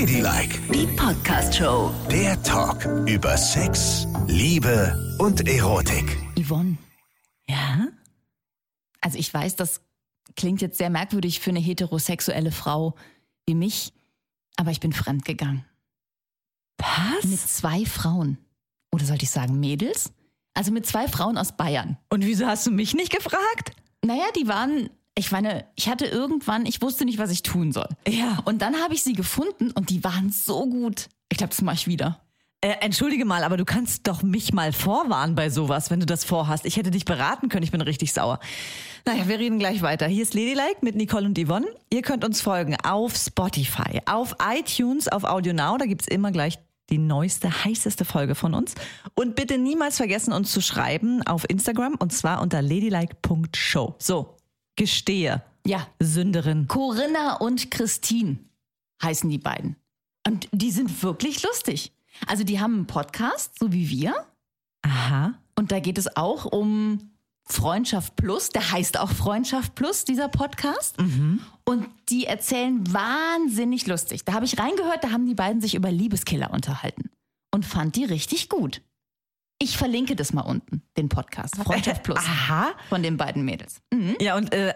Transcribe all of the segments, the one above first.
Ladylike, Die Podcast-Show. der Talk über Sex, Liebe und Erotik. Yvonne, Ja? also ich weiß, das klingt jetzt sehr merkwürdig für eine heterosexuelle Frau wie mich, aber ich bin fremdgegangen. Mit Was? zwei Frauen. Oder sollte ich sagen Mädels? Also mit zwei Frauen aus Bayern. Und wieso hast du mich nicht gefragt? Naja, die waren, ich meine, ich hatte irgendwann, ich wusste nicht, was ich tun soll. Ja. Und dann habe ich sie gefunden und die waren so gut. Ich glaube, das mache ich wieder. Äh, entschuldige mal, aber du kannst doch mich mal vorwarnen bei sowas, wenn du das vorhast. Ich hätte dich beraten können, ich bin richtig sauer. Naja, wir reden gleich weiter. Hier ist Ladylike mit Nicole und Yvonne. Ihr könnt uns folgen auf Spotify, auf iTunes, auf Audio Now. Da gibt's immer gleich die neueste, heißeste Folge von uns. Und bitte niemals vergessen, uns zu schreiben auf Instagram und zwar unter ladylike.show. So, gestehe. Ja. Sünderin. Corinna und Christine heißen die beiden. Und die sind wirklich lustig. Also die haben einen Podcast, so wie wir. Aha. Und da geht es auch um Freundschaft Plus. Der heißt auch Freundschaft Plus, dieser Podcast. Und die erzählen wahnsinnig lustig. Da habe ich reingehört, da haben die beiden sich über Liebeskiller unterhalten. Und fand die richtig gut. Ich verlinke das mal unten, den Podcast. Freundschaft Plus. Aha. Von den beiden Mädels. Mhm. Ja, und äh,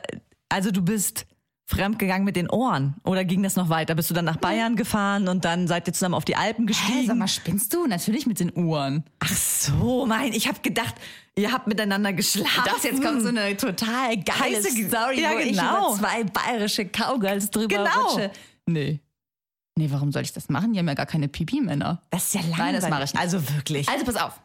also du bist fremdgegangen mit den Ohren oder ging das noch weiter? Bist du dann nach Bayern gefahren und dann seid ihr zusammen auf die Alpen Hä, gestiegen? sag mal, spinnst du? Natürlich mit den Uhren. Ach so, mein, ich habe gedacht, ihr habt miteinander geschlafen. Das jetzt kommt so eine total geile Heiße Story, Ja, wo ich genau. über zwei bayerische Cowgirls drüber Genau. rutsche. Nee. Nee, warum soll ich das machen? Die haben ja gar keine Pipi-Männer. Das ist ja langweilig. Nein, das mache ich nicht. Also wirklich. Also pass auf.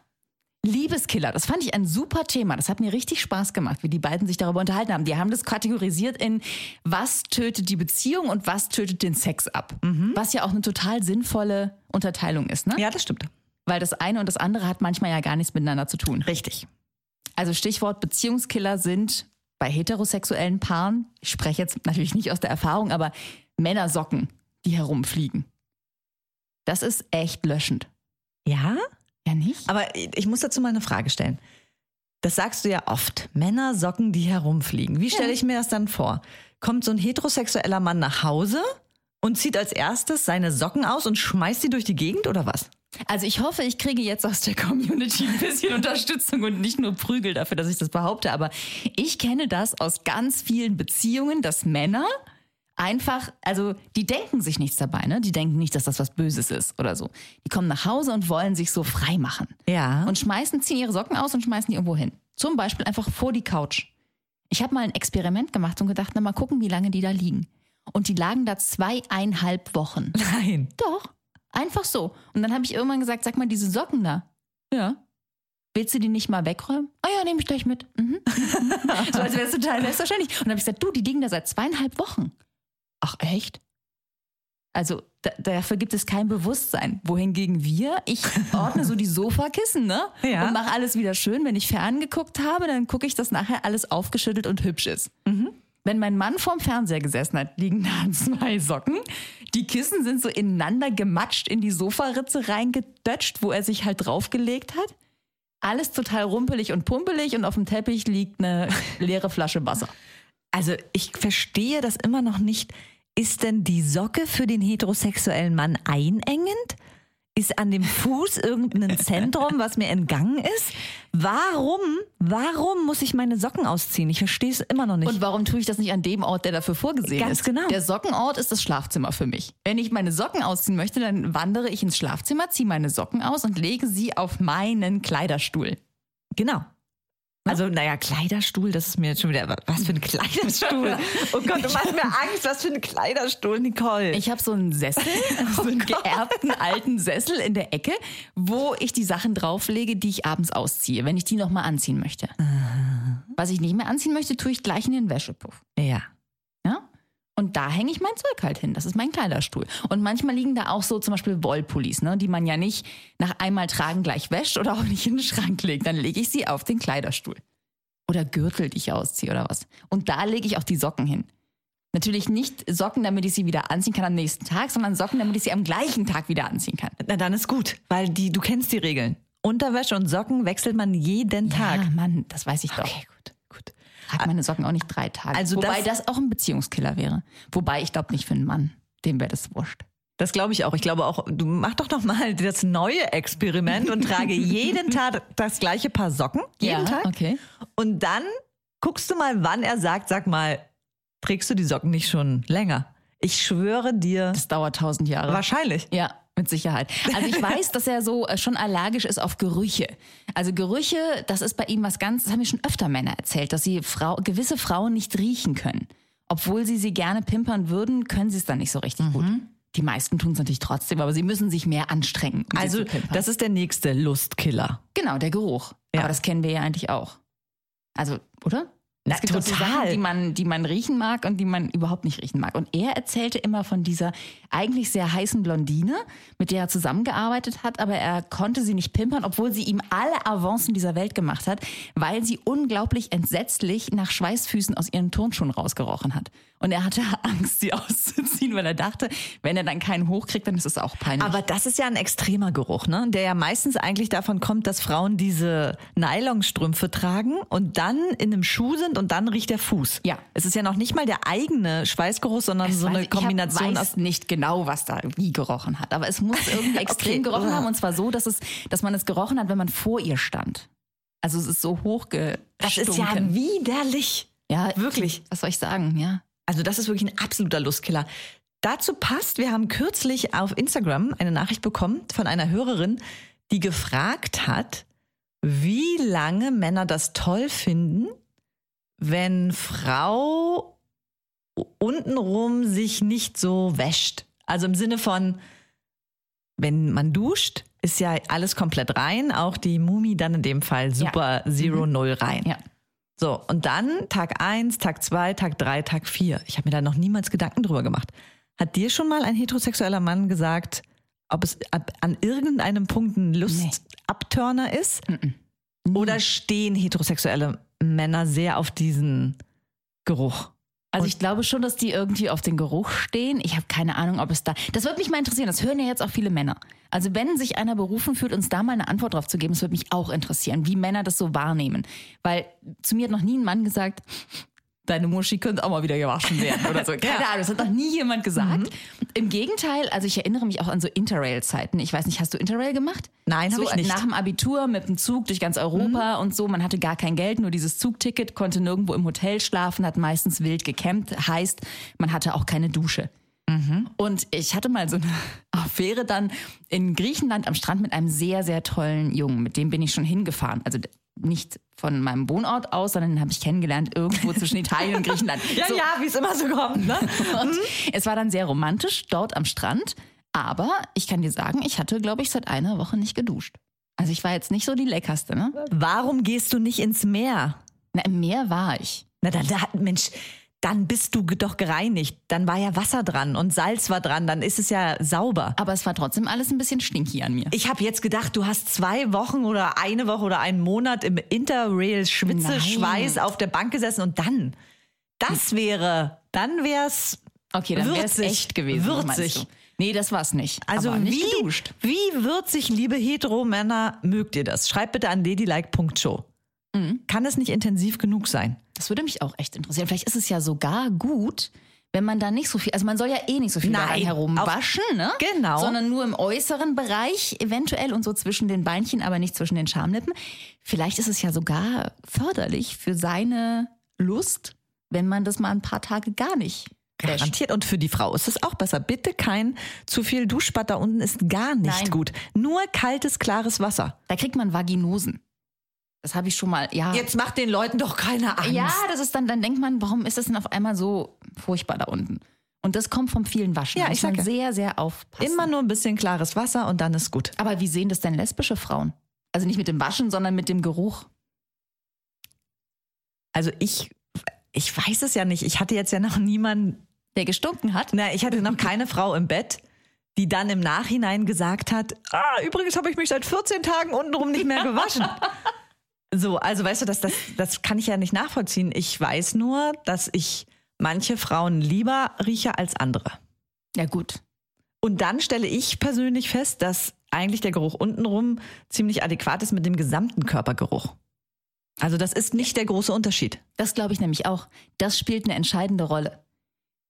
Liebeskiller, das fand ich ein super Thema. Das hat mir richtig Spaß gemacht, wie die beiden sich darüber unterhalten haben. Die haben das kategorisiert in, was tötet die Beziehung und was tötet den Sex ab. Was ja auch eine total sinnvolle Unterteilung ist, ne? ja, das stimmt. Weil das eine und das andere hat manchmal ja gar nichts miteinander zu tun. Richtig. Also Stichwort Beziehungskiller sind bei heterosexuellen Paaren, ich spreche jetzt natürlich nicht aus der Erfahrung, aber Männersocken, die herumfliegen. Das ist echt löschend. Ja? Ja, nicht? Aber ich muss dazu mal eine Frage stellen. Das sagst du ja oft. Männer Socken, die herumfliegen. Wie stelle ich mir das dann vor? Kommt so ein heterosexueller Mann nach Hause und zieht als erstes seine Socken aus und schmeißt sie durch die Gegend oder was? Also ich hoffe, ich kriege jetzt aus der Community ein bisschen Unterstützung und nicht nur Prügel dafür, dass ich das behaupte. Aber ich kenne das aus ganz vielen Beziehungen, dass Männer einfach, also die denken sich nichts dabei, ne? Die denken nicht, dass das was Böses ist oder so. Die kommen nach Hause und wollen sich so frei machen. Ja. Und schmeißen, ziehen ihre Socken aus und schmeißen die irgendwo hin. Zum Beispiel einfach vor die Couch. Ich habe mal ein Experiment gemacht und gedacht, na mal gucken, wie lange die da liegen. Und die lagen da zweieinhalb Wochen. Nein. Doch, einfach so. Und dann habe ich irgendwann gesagt, sag mal, diese Socken da. Ja. Willst du die nicht mal wegräumen? Ah ja, nehme ich gleich mit. Mhm. so als wäre es total selbstverständlich. Und dann habe ich gesagt, du, die liegen da seit zweieinhalb Wochen. Ach echt? Also da, dafür gibt es kein Bewusstsein. Wohingegen wir, ich ordne so die Sofakissen, ne? Ja. Und mache alles wieder schön. Wenn ich ferngeguckt habe, dann gucke ich, dass nachher alles aufgeschüttelt und hübsch ist. Wenn mein Mann vorm Fernseher gesessen hat, liegen da zwei Socken. Die Kissen sind so ineinander gematscht in die Sofaritze reingedutscht, wo er sich halt draufgelegt hat. Alles total rumpelig und pumpelig und auf dem Teppich liegt eine leere Flasche Wasser. Also ich verstehe das immer noch nicht. Ist denn die Socke für den heterosexuellen Mann einengend? Ist an dem Fuß irgendein Zentrum, was mir entgangen ist? Warum, warum muss ich meine Socken ausziehen? Ich verstehe es immer noch nicht. Und warum tue ich das nicht an dem Ort, der dafür vorgesehen Ganz ist? genau. Der Sockenort ist das Schlafzimmer für mich. Wenn ich meine Socken ausziehen möchte, dann wandere ich ins Schlafzimmer, ziehe meine Socken aus und lege sie auf meinen Kleiderstuhl. Genau. Also, naja, Kleiderstuhl, das ist mir jetzt schon wieder, was für ein Kleiderstuhl? Oh Gott, du machst mir Angst, was für ein Kleiderstuhl, Nicole. Ich habe so einen Sessel, so einen geerbten alten Sessel in der Ecke, wo ich die Sachen drauflege, die ich abends ausziehe, wenn ich die nochmal anziehen möchte. Was ich nicht mehr anziehen möchte, tue ich gleich in den Wäschepuff. ja. Und da hänge ich mein Zeug halt hin. Das ist mein Kleiderstuhl. Und manchmal liegen da auch so zum Beispiel Wollpullis, ne, die man ja nicht nach einmal tragen gleich wäscht oder auch nicht in den Schrank legt. Dann lege ich sie auf den Kleiderstuhl. Oder Gürtel, die ich ausziehe oder was. Und da lege ich auch die Socken hin. Natürlich nicht Socken, damit ich sie wieder anziehen kann am nächsten Tag, sondern Socken, damit ich sie am gleichen Tag wieder anziehen kann. Na, dann ist gut, weil die, du kennst die Regeln. Unterwäsche und Socken wechselt man jeden Tag. Ja, Mann, das weiß ich doch. Okay, gut, gut. Trag meine Socken auch nicht drei Tage. Also Wobei das- das, auch ein Beziehungskiller wäre. Wobei ich glaube nicht für einen Mann. Dem wäre das wurscht. Das glaube ich auch. Ich glaube auch, du mach doch noch mal das neue Experiment und trage jeden Tag das gleiche Paar Socken. Jeden Ja, Tag. okay. Und dann guckst du mal, wann er sagt, sag mal, trägst du die Socken nicht schon länger? Ich schwöre dir, Das dauert tausend Jahre. wahrscheinlich. Ja, mit Sicherheit. Also ich weiß, dass er so äh, schon allergisch ist auf Gerüche. Also Gerüche, das ist bei ihm was ganz, das haben mir schon öfter Männer erzählt, dass sie Frau, gewisse Frauen nicht riechen können. Obwohl sie sie gerne pimpern würden, können sie es dann nicht so richtig gut. Die meisten tun es natürlich trotzdem, aber sie müssen sich mehr anstrengen. um Also, das ist der nächste Lustkiller. genau der Geruch. Ja. Aber das kennen wir ja eigentlich auch. Also, oder? Na, es gibt auch so total. Sachen, die man, die man riechen mag und die man überhaupt nicht riechen mag. Und er erzählte immer von dieser eigentlich sehr heißen Blondine, mit der er zusammengearbeitet hat, aber er konnte sie nicht pimpern, obwohl sie ihm alle Avancen dieser Welt gemacht hat, weil sie unglaublich entsetzlich nach Schweißfüßen aus ihren Turnschuhen rausgerochen hat. Und er hatte Angst, sie auszuziehen, weil er dachte, wenn er dann keinen hochkriegt, dann ist es auch peinlich. Aber das ist ja ein extremer Geruch, ne? Der ja meistens eigentlich davon kommt, dass Frauen diese Nylonstrümpfe tragen und dann in einem Schuh sind und dann riecht der Fuß. Ja. Es ist ja noch nicht mal der eigene Schweißgeruch, sondern Das so weiß eine ich. Ich Kombination hab, aus. weiß nicht genau, was da wie gerochen hat, aber es muss irgendwie extrem Okay. gerochen haben und zwar so, dass es, dass man es gerochen hat, wenn man vor ihr stand. Also es ist so hochgestunken. Das ist ja widerlich. ja wirklich. Was soll ich sagen? Ja. Also das ist wirklich ein absoluter Lustkiller. Dazu passt, wir haben kürzlich auf Instagram eine Nachricht bekommen von einer Hörerin, die gefragt hat, wie lange Männer das toll finden, wenn Frau untenrum sich nicht so wäscht. Also im Sinne von, wenn man duscht, ist ja alles komplett rein, auch die Mumi dann in dem Fall super Zero Null rein. Ja. So, und dann Tag eins, Tag zwei, Tag drei, Tag vier. Ich habe mir da noch niemals Gedanken drüber gemacht. Hat dir schon mal ein heterosexueller Mann gesagt, ob es ab, an irgendeinem Punkt ein Lustabturner ist? Oder stehen heterosexuelle Männer sehr auf diesen Geruch? Also ich glaube schon, dass die irgendwie auf den Geruch stehen. Ich habe keine Ahnung, ob es da. Das würde mich mal interessieren. Das hören ja jetzt auch viele Männer. Also wenn sich einer berufen fühlt, uns da mal eine Antwort drauf zu geben, das würde mich auch interessieren, wie Männer das so wahrnehmen. Weil zu mir hat noch nie ein Mann gesagt, deine Muschi könnte auch mal wieder gewaschen werden oder so. Keine Ahnung, das hat noch nie jemand gesagt. Mhm. Im Gegenteil, also ich erinnere mich auch an so Interrail-Zeiten. Ich weiß nicht, hast du Interrail gemacht? Nein, so ich nicht. Nach dem Abitur mit dem Zug durch ganz Europa und so. Man hatte gar kein Geld, nur dieses Zugticket, konnte nirgendwo im Hotel schlafen, hat meistens wild gecampt. Heißt, man hatte auch keine Dusche. Und ich hatte mal so eine Affäre dann in Griechenland am Strand mit einem sehr, sehr tollen Jungen. Mit dem bin ich schon hingefahren. Also nicht von meinem Wohnort aus, sondern den habe ich kennengelernt irgendwo zwischen Italien und Griechenland. Ja, So. ja, wie es immer so kommt. Ne? Und es war dann sehr romantisch dort am Strand. Aber ich kann dir sagen, ich hatte, glaube ich, seit einer Woche nicht geduscht. Also ich war jetzt nicht so die leckerste, ne? Warum gehst du nicht ins Meer? Na, im Meer war ich. Na, dann, da, Mensch, dann bist du doch gereinigt. Dann war ja Wasser dran und Salz war dran, dann ist es ja sauber. Aber es war trotzdem alles ein bisschen stinky an mir. Ich habe jetzt gedacht, du hast zwei Wochen oder eine Woche oder einen Monat im Interrail Schwitze, Nein. Schweiß auf der Bank gesessen und dann, das wäre, dann wär's Okay, dann wäre es echt gewesen. Würzig. Nee, das war's nicht. Also nicht wie, geduscht. wie würzig, liebe Hetero-Männer, mögt ihr das? Schreibt bitte an ladylike.show. Mhm. Kann es nicht intensiv genug sein? Das würde mich auch echt interessieren. Vielleicht ist es ja sogar gut, wenn man da nicht so viel, also man soll ja eh nicht so viel Nein, herumwaschen, ne? Genau. Sondern nur im äußeren Bereich eventuell und so zwischen den Beinchen, aber nicht zwischen den Schamlippen. Vielleicht ist es ja sogar förderlich für seine Lust, wenn man das mal ein paar Tage gar nicht. Garantiert. Und für die Frau ist es auch besser. Bitte kein zu viel Duschbad da unten ist gar nicht Nein. gut. Nur kaltes, klares Wasser. Da kriegt man Vaginosen. Das habe ich schon mal, ja. Jetzt macht den Leuten doch keine Angst. Ja, das ist dann, dann denkt man, warum ist das denn auf einmal so furchtbar da unten? Und das kommt vom vielen Waschen. Ja, ich muss man sag ja. sehr, sehr aufpassen. Immer nur ein bisschen klares Wasser und dann ist gut. Aber wie sehen das denn lesbische Frauen? Also nicht mit dem Waschen, sondern mit dem Geruch. Also ich, ich weiß es ja nicht. Ich hatte jetzt ja noch niemanden, Der gestunken hat. na, ich hatte noch keine Frau im Bett, die dann im Nachhinein gesagt hat, ah, übrigens habe ich mich seit 14 Tagen untenrum nicht mehr gewaschen. So, also weißt du, das, das, das kann ich ja nicht nachvollziehen. Ich weiß nur, dass ich manche Frauen lieber rieche als andere. Ja gut. Und dann stelle ich persönlich fest, dass eigentlich der Geruch untenrum ziemlich adäquat ist mit dem gesamten Körpergeruch. Also das ist nicht der große Unterschied. Das glaube ich nämlich auch. Das spielt eine entscheidende Rolle.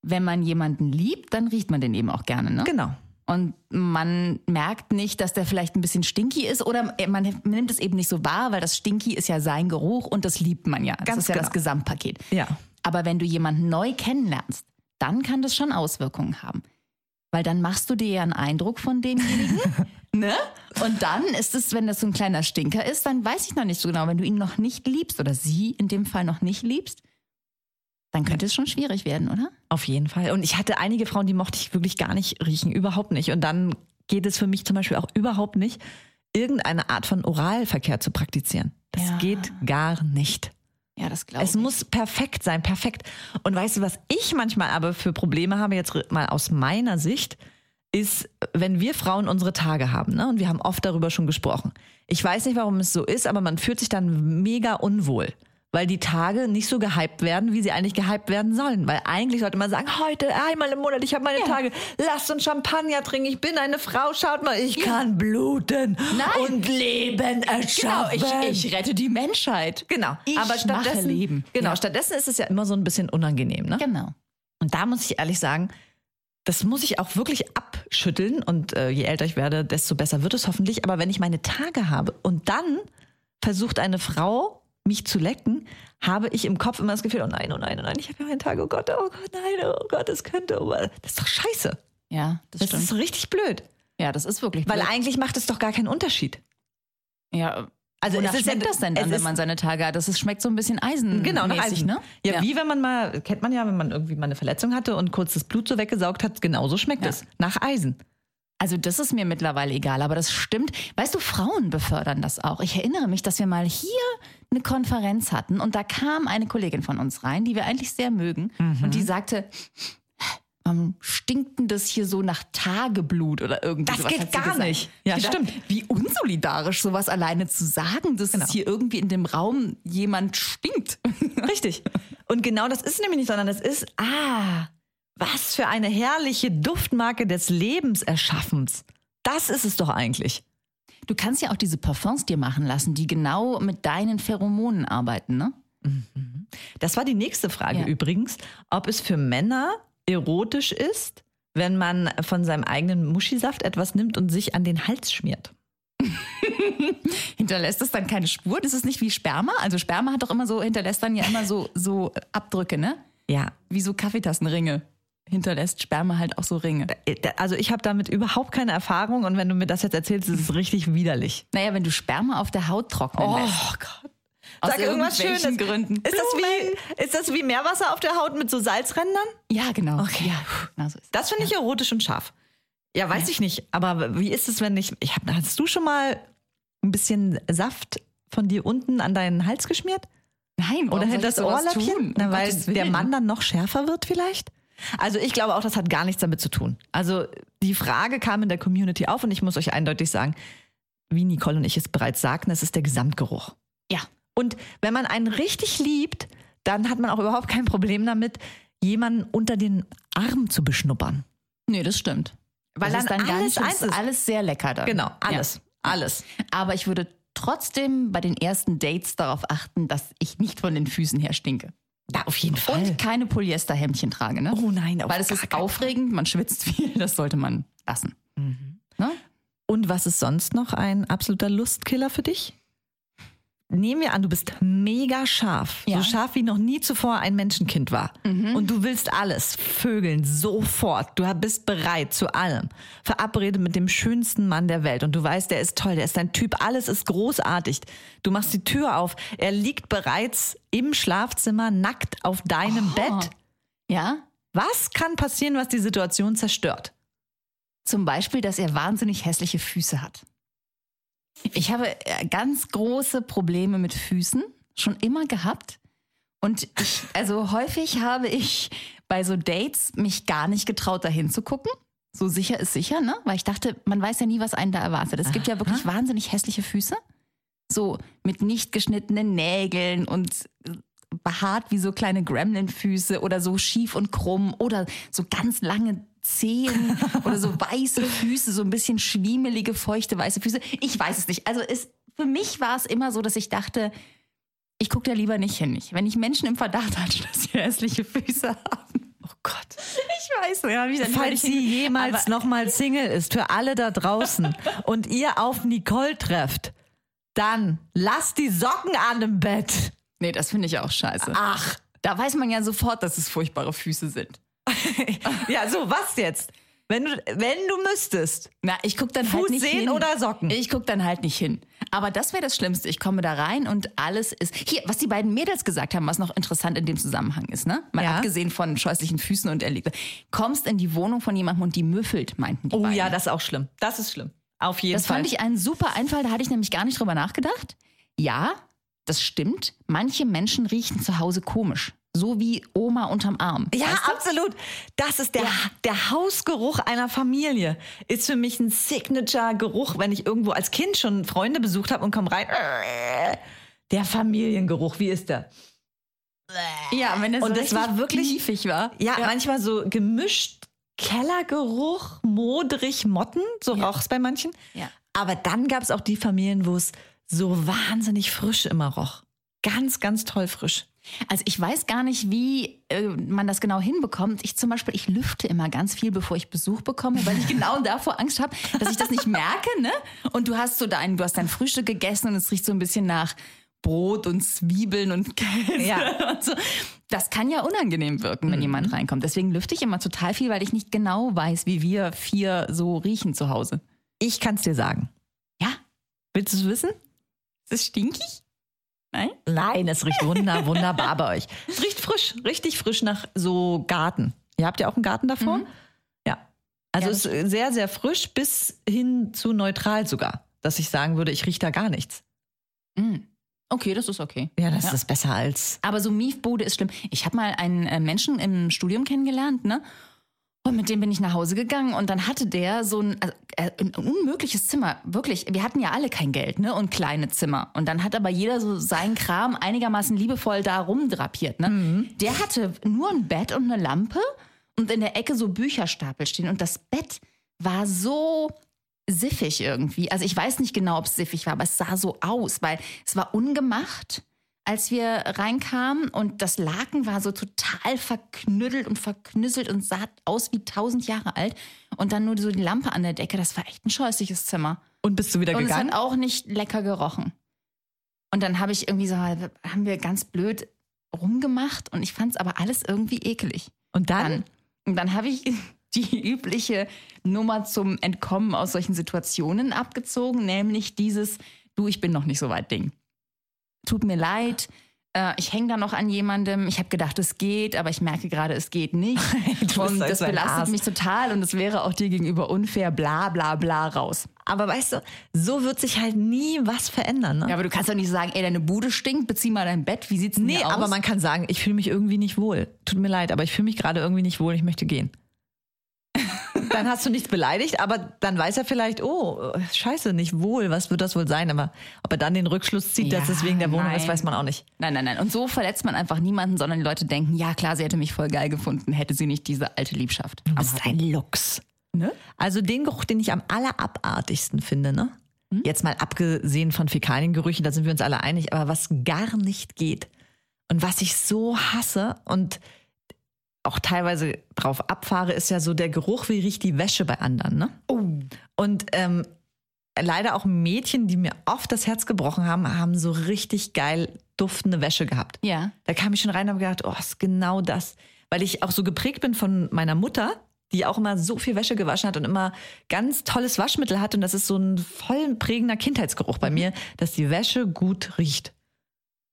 Wenn man jemanden liebt, dann riecht man den eben auch gerne, ne? Genau. Und man merkt nicht, dass der vielleicht ein bisschen stinky ist oder man nimmt es eben nicht so wahr, weil das stinky ist ja sein Geruch und das liebt man ja. Das Ganz ist ja das genau. Gesamtpaket. Ja. Aber wenn du jemanden neu kennenlernst, dann kann das schon Auswirkungen haben. Weil dann machst du dir ja einen Eindruck von demjenigen. ne? Und dann ist es, wenn das so ein kleiner Stinker ist, dann weiß ich noch nicht so genau, wenn du ihn noch nicht liebst oder sie in dem Fall noch nicht liebst, dann könnte es schon schwierig werden, oder? Auf jeden Fall. Und ich hatte einige Frauen, die mochte ich wirklich gar nicht riechen, überhaupt nicht. Und dann geht es für mich zum Beispiel auch überhaupt nicht, irgendeine Art von Oralverkehr zu praktizieren. Das Ja. geht gar nicht. Ja, das glaube ich. Es muss perfekt sein, perfekt. Und weißt du, was ich manchmal aber für Probleme habe, jetzt mal aus meiner Sicht, ist, wenn wir Frauen unsere Tage haben, ne? Und wir haben oft darüber schon gesprochen. Ich weiß nicht, warum es so ist, aber man fühlt sich dann mega unwohl. Weil die Tage nicht so gehypt werden, wie sie eigentlich gehypt werden sollen. Weil eigentlich sollte man sagen, heute einmal im Monat, ich habe meine Tage, lasst uns Champagner trinken, ich bin eine Frau, schaut mal, ich kann bluten Nein. und Leben Genau, erschaffen. ich, ich rette die Menschheit. Genau, Ich aber mache stattdessen, Leben. Genau, Ja. stattdessen ist es ja immer so ein bisschen unangenehm. Ne? Genau. Und da muss ich ehrlich sagen, das muss ich auch wirklich abschütteln. Und äh, je älter ich werde, desto besser wird es hoffentlich. Aber wenn ich meine Tage habe und dann versucht eine Frau, mich zu lecken, habe ich im Kopf immer das Gefühl, oh nein, oh nein, oh nein, ich habe ja meine Tage, oh Gott, oh Gott, nein, oh Gott, das könnte, oh, das ist doch scheiße. Ja, das, Das stimmt. ist richtig blöd. ja, das ist wirklich Weil blöd. eigentlich macht es doch gar keinen Unterschied. Ja, Also es ja- schmeckt das denn dann, es wenn man seine Tage hat? Das ist, schmeckt so ein bisschen Eisen. Genau, nach Eisen. ne? Ja, wie wenn man mal, kennt man ja, wenn man irgendwie mal eine Verletzung hatte und kurz das Blut so weggesaugt hat, genauso schmeckt Ja. es. Nach Eisen. Also das ist mir mittlerweile egal, aber das stimmt. Weißt du, Frauen befördern das auch. Ich erinnere mich, dass wir mal hier eine Konferenz hatten und da kam eine Kollegin von uns rein, die wir eigentlich sehr mögen und die sagte, warum stinkt denn das hier so nach Tageblut oder irgendwie Das geht gar nicht. Ja, Ich dachte, stimmt. Wie unsolidarisch sowas alleine zu sagen, dass Genau. es hier irgendwie in dem Raum jemand stinkt. Richtig. Und genau das ist nämlich nicht, sondern das ist, ah, was für eine herrliche Duftmarke des Lebenserschaffens. Das ist es doch eigentlich. Du kannst ja auch diese Parfums dir machen lassen, die genau mit deinen Pheromonen arbeiten, ne? Das war die nächste Frage Ja. übrigens, ob es für Männer erotisch ist, wenn man von seinem eigenen Muschisaft etwas nimmt und sich an den Hals schmiert. Hinterlässt es dann keine Spur? Das ist nicht wie Sperma. Also Sperma hat doch immer so, hinterlässt dann ja immer so, so Abdrücke, ne? Ja, Wie so Kaffeetassenringe. Hinterlässt Sperma halt auch so Ringe. also ich habe damit überhaupt keine Erfahrung und wenn du mir das jetzt erzählst, ist es richtig widerlich. Naja, wenn du Sperma auf der Haut trocknen lässt. Gott. Aus Sag irgendwas Schönes. Gründen. Ist das, wie, ist das wie Meerwasser auf der Haut mit so Salzrändern? Ja, genau. Okay. Ja, genau so. Das finde ich erotisch und scharf. Ja, weiß ich nicht. Aber wie ist es, wenn ich. ich hab, hast du schon mal ein bisschen Saft von dir unten an deinen Hals geschmiert? Nein, Oder hinter das Ohrläppchen? Na, weil der. Mann dann noch schärfer wird vielleicht? Also ich glaube auch, das hat gar nichts damit zu tun. Also die Frage kam in der Community auf und ich muss euch eindeutig sagen, wie Nicole und ich es bereits sagten, es ist der Gesamtgeruch. Ja. Und wenn man einen richtig liebt, dann hat man auch überhaupt kein Problem damit, jemanden unter den Arm zu beschnuppern. Nee, das stimmt. Weil das dann ist dann alles eins ist. alles sehr lecker dann. Genau, alles. Ja. Alles. Aber ich würde trotzdem bei den ersten Dates darauf achten, dass ich nicht von den Füßen her stinke. Ja, auf jeden Fall. Und keine Polyesterhemdchen trage, ne? oh nein, auf Weil es ist aufregend, man schwitzt viel, das sollte man lassen. Ne? Und was ist sonst noch ein absoluter Lustkiller für dich? Nehmen wir an, du bist mega scharf. Ja. So scharf wie noch nie zuvor ein Menschenkind war. Und du willst alles. Vögeln sofort. Du bist bereit zu allem. Verabredet mit dem schönsten Mann der Welt. Und du weißt, der ist toll, der ist dein Typ. Alles ist großartig. Du machst die Tür auf. Er liegt bereits im Schlafzimmer nackt auf deinem Bett. Ja? Was kann passieren, was die Situation zerstört? Zum Beispiel, dass er wahnsinnig hässliche Füße hat. Ich habe äh, ganz große Probleme mit Füßen, schon immer gehabt. Und ich, also häufig habe ich bei so Dates mich gar nicht getraut, dahin zu gucken. So sicher ist sicher, ne? Weil ich dachte, man weiß ja nie, was einen da erwartet. Es gibt ja wirklich wahnsinnig hässliche Füße. So mit nicht geschnittenen Nägeln und behaart wie so kleine Gremlin-Füße oder so schief und krumm oder so ganz lange Zehen oder so weiße Füße, so ein bisschen schwiemelige, feuchte, weiße Füße. Ich weiß es nicht. Also es, für mich war es immer so, dass ich dachte, ich gucke da lieber nicht hin. Wenn ich Menschen im Verdacht hatte, dass sie hässliche Füße haben, Oh Gott. Ich weiß, ja, wie Falls sie jemals nochmal Single ist, für alle da draußen und ihr auf Nicole trefft, dann lasst die Socken an im Bett. Nee, das finde ich auch scheiße. Ach. Da weiß man ja sofort, dass es furchtbare Füße sind. Ja, so, was jetzt? Wenn du, wenn du müsstest. Na, ich guck dann Fuß halt nicht sehen hin. oder Socken? Ich guck dann halt nicht hin. Aber das wäre das Schlimmste. Ich komme da rein und alles ist. Hier, was die beiden Mädels gesagt haben, was noch interessant in dem Zusammenhang ist, ne? Mal Ja. abgesehen von scheußlichen Füßen und erlegt. Kommst in die Wohnung von jemandem und die müffelt, meinten die Oh beiden. ja, das ist auch schlimm. Das ist schlimm. Auf jeden Das Fall. fand ich einen super Einfall, da hatte ich nämlich gar nicht drüber nachgedacht. Ja, das stimmt. Manche Menschen riechen zu Hause komisch. So wie Oma unterm Arm. Ja, Weißt du? absolut. Das ist der, der Hausgeruch einer Familie. Ist für mich ein Signature-Geruch, wenn ich irgendwo als Kind schon Freunde besucht habe und komme rein. Der Familiengeruch, wie ist der? Ja, wenn es Und so das war wirklich- piefig war. Ja, manchmal so gemischt Kellergeruch, modrig Motten, so roch's bei manchen. Ja. Aber dann gab es auch die Familien, wo es so wahnsinnig frisch immer roch. Ganz, ganz toll frisch. Also ich weiß gar nicht, wie äh, man das genau hinbekommt. Ich zum Beispiel, ich lüfte immer ganz viel, bevor ich Besuch bekomme, weil ich genau davor Angst habe, dass ich das nicht merke, ne? Und du hast so dein, du hast dein Frühstück gegessen und es riecht so ein bisschen nach Brot und Zwiebeln und Käse Ja. und so. Das kann ja unangenehm wirken, wenn jemand reinkommt. Deswegen lüfte ich immer total viel, weil ich nicht genau weiß, wie wir vier so riechen zu Hause. Ich kann's dir sagen. Ja, Willst du es wissen? ist es stinkig? Nein? Nein, es riecht wunder, wunderbar bei euch. Es riecht frisch, richtig frisch nach so Garten. Ihr habt ja auch einen Garten davor? Ja. Also es ist sehr, sehr frisch bis hin zu neutral sogar, dass ich sagen würde, ich rieche da gar nichts. Mm. Okay, das ist okay. Ja, das Ja. ist besser als. Aber so Miefbude ist schlimm. Ich habe mal einen äh, Menschen im Studium kennengelernt, ne? Und mit dem bin ich nach Hause gegangen und dann hatte der so ein, also, äh, ein unmögliches Zimmer. Wirklich, wir hatten ja alle kein Geld, ne? Und kleine Zimmer. Und dann hat aber jeder so seinen Kram einigermaßen liebevoll da rumdrapiert, ne? Der hatte nur ein Bett und eine Lampe und in der Ecke so Bücherstapel stehen. Und das Bett war so siffig irgendwie. Also ich weiß nicht genau, ob es siffig war, aber es sah so aus, weil es war ungemacht, als wir reinkamen und das Laken war so total verknüttelt und verknüsselt und sah aus wie tausend Jahre alt. Und dann nur so die Lampe an der Decke, das war echt ein scheußliches Zimmer. Und bist du wieder Und gegangen? es hat auch nicht lecker gerochen. Und dann habe ich irgendwie so, haben wir ganz blöd rumgemacht und ich fand es aber alles irgendwie ekelig. Und dann? Dann, und dann habe ich die übliche Nummer zum Entkommen aus solchen Situationen abgezogen, nämlich dieses Du, ich bin noch nicht so weit Ding. Tut mir leid, äh, ich hänge da noch an jemandem. Ich habe gedacht, es geht, aber ich merke gerade, es geht nicht. Und halt das belastet Arsch. mich total und es wäre auch dir gegenüber unfair, bla bla bla raus. Aber weißt du, so wird sich halt nie was verändern. Ne? Ja, aber du kannst doch nicht sagen, ey, deine Bude stinkt, bezieh mal dein Bett, wie sieht's denn nee, aus? aber man kann sagen, ich fühle mich irgendwie nicht wohl. Tut mir leid, aber ich fühle mich gerade irgendwie nicht wohl, ich möchte gehen. Dann hast du nichts beleidigt, aber dann weiß er vielleicht, oh, scheiße, nicht wohl, was wird das wohl sein? Aber ob er dann den Rückschluss zieht, dass Ja, es wegen der Wohnung ist, nein. weiß man auch nicht. Nein, nein, nein. Und so verletzt man einfach niemanden, sondern die Leute denken, ja klar, sie hätte mich voll geil gefunden, hätte sie nicht diese alte Liebschaft. Du bist ein Lux. Ne? Also den Geruch, den ich am allerabartigsten finde, ne? Hm? Jetzt mal abgesehen von Fäkaliengerüchen, da sind wir uns alle einig, aber was gar nicht geht und was ich so hasse und auch teilweise drauf abfahre, ist ja so der Geruch, wie riecht die Wäsche bei anderen, ne? Und ähm, leider auch Mädchen, die mir oft das Herz gebrochen haben, haben so richtig geil duftende Wäsche gehabt. Ja. Da kam ich schon rein und habe gedacht, oh, ist genau das. Weil ich auch so geprägt bin von meiner Mutter, die auch immer so viel Wäsche gewaschen hat und immer ganz tolles Waschmittel hat. Und das ist so ein voll prägender Kindheitsgeruch bei mir, dass die Wäsche gut riecht.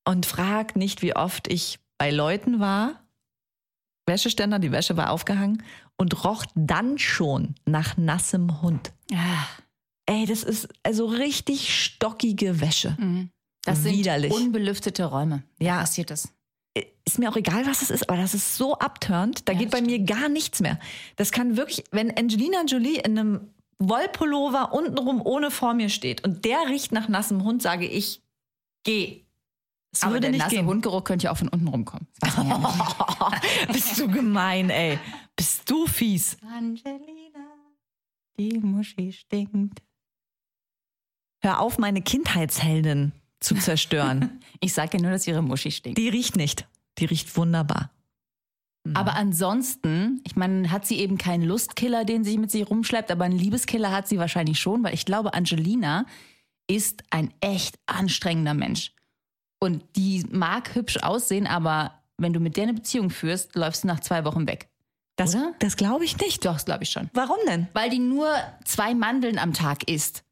Und frag nicht, wie oft ich bei Leuten war, Wäscheständer, die Wäsche war aufgehangen und roch dann schon nach nassem Hund. Ah, Ey, das ist also richtig stockige Wäsche. das Widerlich. sind unbelüftete Räume. Ja. Passiert das. ist mir auch egal, was es ist, aber das ist so abturnt, da Ja, geht bei mir gar nichts mehr. Das kann wirklich, wenn Angelina Jolie in einem Wollpullover untenrum ohne vor mir steht und der riecht nach nassem Hund, sage ich, geh. Es Aber würde der nicht nasse gehen. Hundgeruch könnte ja auch von unten rumkommen. Das man ja nicht. Bist du gemein, ey. Bist du fies. Angelina, die Muschi stinkt. Hör auf, meine Kindheitsheldin zu zerstören. Ich sage ja nur, dass ihre Muschi stinkt. Die riecht nicht. Die riecht wunderbar. Aber ansonsten, ich meine, hat sie eben keinen Lustkiller, den sie mit sich rumschleppt, aber einen Liebeskiller hat sie wahrscheinlich schon, weil ich glaube, Angelina ist ein echt anstrengender Mensch. Und die mag hübsch aussehen, aber wenn du mit der eine Beziehung führst, läufst du nach zwei Wochen weg. Das, Oder? das glaube ich nicht. Doch, das glaube ich schon. Warum denn? Weil die nur zwei Mandeln am Tag isst.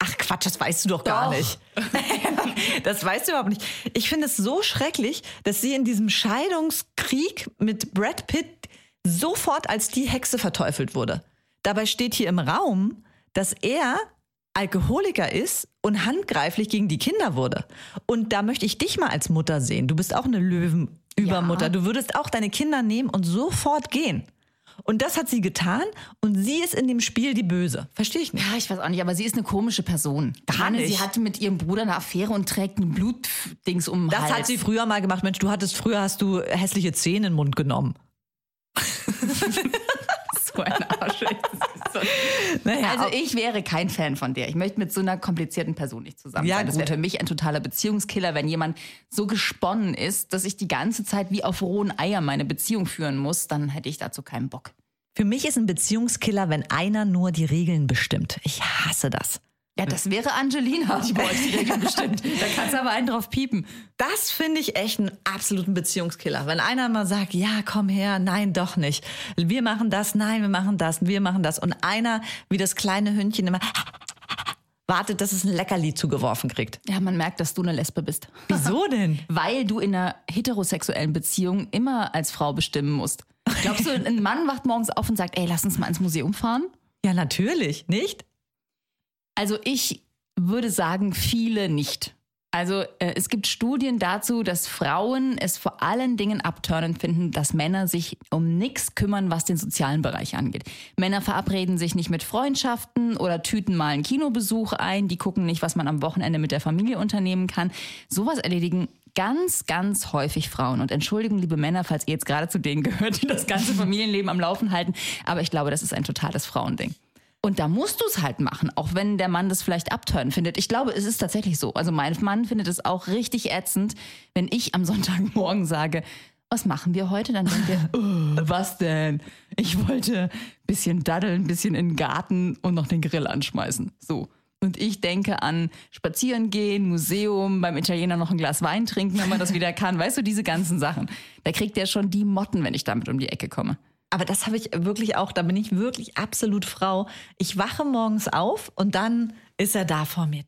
Ach Quatsch, das weißt du doch gar Doch. nicht. das weißt du überhaupt nicht. Ich finde es so schrecklich, dass sie in diesem Scheidungskrieg mit Brad Pitt sofort als die Hexe verteufelt wurde. Dabei steht hier im Raum, dass er Alkoholiker ist und handgreiflich gegen die Kinder wurde. Und da möchte ich dich mal als Mutter sehen. Du bist auch eine Löwenübermutter. Ja. Du würdest auch deine Kinder nehmen und sofort gehen. Und das hat sie getan und sie ist in dem Spiel die Böse. Verstehe ich nicht. Ja, ich weiß auch nicht, aber sie ist eine komische Person. Gar nicht. sie hatte mit ihrem Bruder eine Affäre und trägt ein Blutdings um den Das Hals. hat sie früher mal gemacht. Mensch, du hattest früher hast du hässliche Zähne in den Mund genommen. so ein Arsch. Naja, Also ich wäre kein Fan von der. Ich möchte mit so einer komplizierten Person nicht zusammen Ja, sein. Das wäre für mich ein totaler Beziehungskiller, wenn jemand so gesponnen ist, dass ich die ganze Zeit wie auf rohen Eier meine Beziehung führen muss, dann hätte ich dazu keinen Bock. Für mich ist ein Beziehungskiller, wenn einer nur die Regeln bestimmt. Ich hasse das. Ja, das wäre Angelina, die bei euch die Regeln bestimmt. Da kannst du aber einen drauf piepen. Das finde ich echt einen absoluten Beziehungskiller. Wenn einer mal sagt, ja, komm her, nein, doch nicht. Wir machen das, nein, wir machen das, wir machen das. Und einer, wie das kleine Hündchen immer wartet, dass es ein Leckerli zugeworfen kriegt. Ja, man merkt, dass du eine Lesbe bist. Wieso denn? Weil du in einer heterosexuellen Beziehung immer als Frau bestimmen musst. Glaubst du, ein Mann wacht morgens auf und sagt, ey, lass uns mal ins Museum fahren? Ja, natürlich, nicht? Also ich würde sagen, viele nicht. Also äh, es gibt Studien dazu, dass Frauen es vor allen Dingen abtörnend finden, dass Männer sich um nichts kümmern, was den sozialen Bereich angeht. Männer verabreden sich nicht mit Freundschaften oder tüten mal einen Kinobesuch ein, die gucken nicht, was man am Wochenende mit der Familie unternehmen kann. Sowas erledigen ganz, ganz häufig Frauen. Und Entschuldigung, liebe Männer, falls ihr jetzt gerade zu denen gehört, die das ganze Familienleben am Laufen halten, aber ich glaube, das ist ein totales Frauending. Und da musst du es halt machen, auch wenn der Mann das vielleicht abtören findet. Ich glaube, es ist tatsächlich so. Also mein Mann findet es auch richtig ätzend, wenn ich am Sonntagmorgen sage, was machen wir heute? Dann denkt er, "Oh, was denn? Ich wollte ein bisschen daddeln, ein bisschen in den Garten und noch den Grill anschmeißen. So. Und ich denke an Spazieren gehen, Museum, beim Italiener noch ein Glas Wein trinken, wenn man das wieder kann. Weißt du, diese ganzen Sachen. Da kriegt er schon die Motten, wenn ich damit um die Ecke komme. Aber das habe ich wirklich auch, da bin ich wirklich absolut Frau. Ich wache morgens auf und dann ist er da vor mir.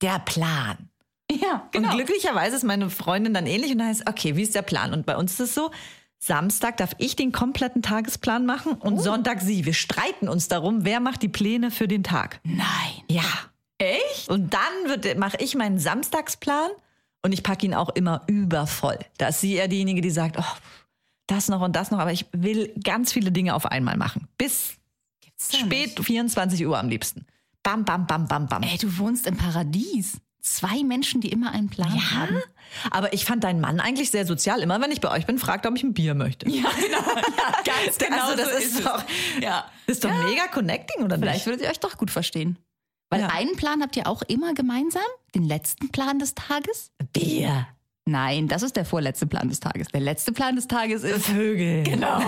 Der Plan. Ja, Und glücklicherweise ist meine Freundin dann ähnlich und dann heißt, okay, wie ist der Plan? Und bei uns ist es so, Samstag darf ich den kompletten Tagesplan machen und Sonntag sie. Wir streiten uns darum, wer macht die Pläne für den Tag. Nein. Ja. Echt? Und dann mache ich meinen Samstagsplan und ich packe ihn auch immer übervoll. Da ist sie eher diejenige, die sagt, oh, das noch und das noch, aber ich will ganz viele Dinge auf einmal machen. Bis ja spät 24 Uhr am liebsten. Bam, bam, bam, bam, bam. Ey, du wohnst im Paradies. Zwei Menschen, die immer einen Plan haben. Aber ich fand deinen Mann eigentlich sehr sozial. Immer wenn ich bei euch bin, fragt er, ob ich ein Bier möchte. Ja, genau. Ja, ganz genau. also das so ist, es. doch, Ja. ist doch mega connecting, oder Vielleicht nicht? würdet ihr euch doch gut verstehen. Weil Ja. einen Plan habt ihr auch immer gemeinsam? Den letzten Plan des Tages? Bier. Nein, das ist der vorletzte Plan des Tages. Der letzte Plan des Tages ist. Vögel. Genau.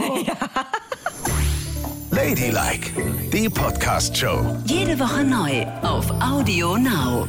Ladylike, die Podcast-Show. Jede Woche neu auf Audio Now.